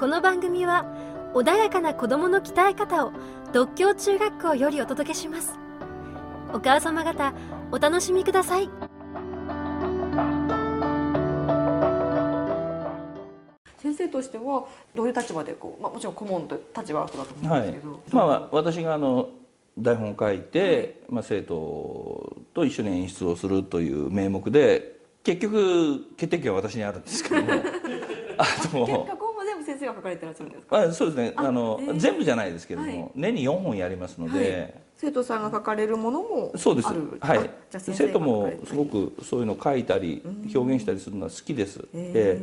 この番組は穏やかな子供の鍛え方を独協中学校よりお届けします。お母様方お楽しみください。先生としてはどういう立場でこう、まあ、もちろん顧問と立場はだと思うんはいですけど、まあ、私があの台本を書いて、まあ、生徒と一緒に演出をするという名目で結局決定権は私にあるんですけども。あ脚の先生が書かれてらっしゃるんですか？あそうですね。あの、えー。全部じゃないですけども、はい。年に4本やりますので、生徒さんが書かれるものもそうです。はい。生徒もすごくそういうの書いたり表現したりするのは好きです、へで、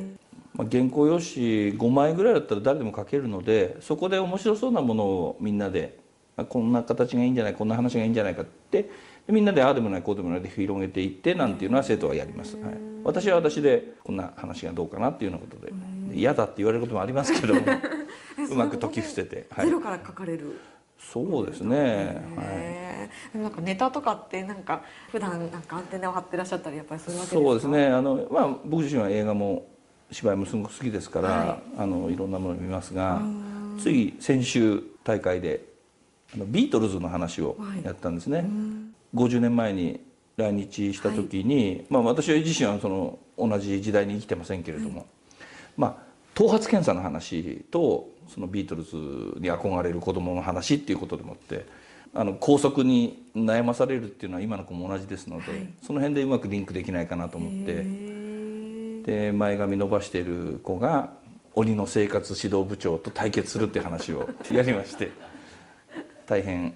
まあ、原稿用紙5枚ぐらいだったら誰でも書けるのでそこで面白そうなものをみんなであこんな形がいいんじゃないこんな話がいいんじゃないかってでみんなでああでもないこうでもないで広げていってなんていうのは生徒はやります、はい、私は私でこんな話がどうかなっていうようなことで。で嫌だって言われることもありますけど も うまく解き伏せて、はい。ゼ、ロから書かれる、そうですね、はい、なんかネタとかってなんか普段なんかアンテナを張ってらっしゃったりやっぱりするわけですか？そうですねあの、まあ、僕自身は映画も芝居もすごく好きですから、はい。あのいろんなものを見ますがつい先週大会であのビートルズの話をやったんですね、50年前に来日した時に、まあ、私自身はその同じ時代に生きてませんけれども、まあ、頭髪検査の話とそのビートルズに憧れる子供の話っていうことでもってあの校則に悩まされるっていうのは今の子も同じですので、その辺でうまくリンクできないかなと思って。で前髪伸ばしている子が鬼の生活指導部長と対決するって話をやりまして 大変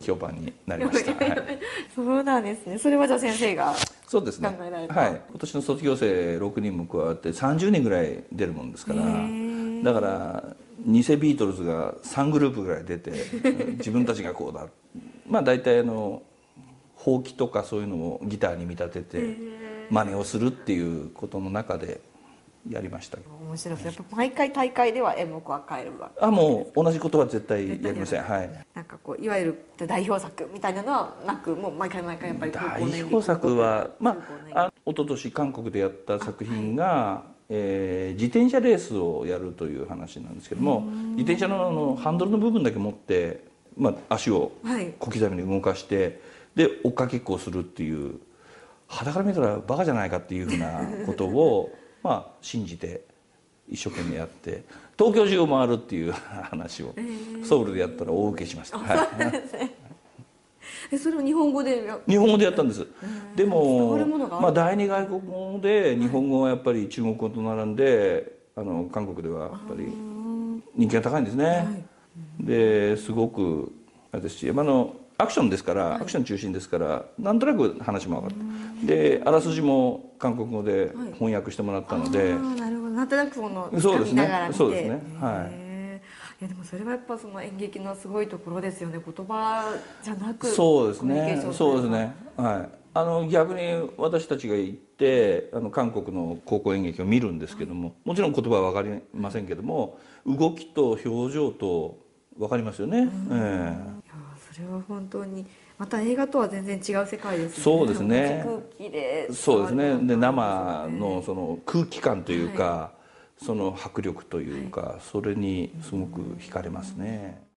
評判になりました。は いそうなんですね。それはじゃあ先生がそうですね。考えられたはい。今年の卒業生6人も加わって30人ぐらい出るもんですから、だから偽ビートルズが3グループぐらい出て、自分たちがこうだ。まあ大体あのほうきとかそういうのをギターに見立てて真似をするっていうことの中でやりました。面白いですやっぱ毎回大会では演目は変えるわ。あもう同じことは絶対やりません。はい。なんかこういわゆる代表作みたいなのはなくもう毎回毎回やっぱり代表作はまああ一昨年韓国でやった作品が、えー自転車レースをやるという話なんですけども自転車のあのハンドルの部分だけ持って、まあ、足をはい。小刻みに動かしてで追っかけっこをするっていう肌から見たらバカじゃないかっていうふうなことをまあ信じて一生懸命やって東京中を回るっていう 話をソウルでやったら大受けしました。はい。えそれを日本語でや日本語でやったんです。で伝わもまあ、第二外国語で日本語はやっぱり中国語と並んであの韓国ではやっぱり人気が高いんですね、ですごくあれですし、まあ、あのアクションですから、アクション中心ですからなんとなく話も分かってであらすじも韓国語で翻訳してもらったので、あーなるほど。なんとなくそのそうですね。ですね。はい。いやでもそれはやっぱその演劇のすごいところですよね。言葉じゃなくそうですね。そうですね。はい。あの逆に私たちが行ってあの韓国の高校演劇を見るんですけどももちろん言葉は分かりませんけども動きと表情と分かりますよね、ええ。いやそれは本当にまた映画とは全然違う世界ですよね。そうですね。空気でそうですね。で生のその空気感というか、その迫力というか、それにすごく惹かれますね。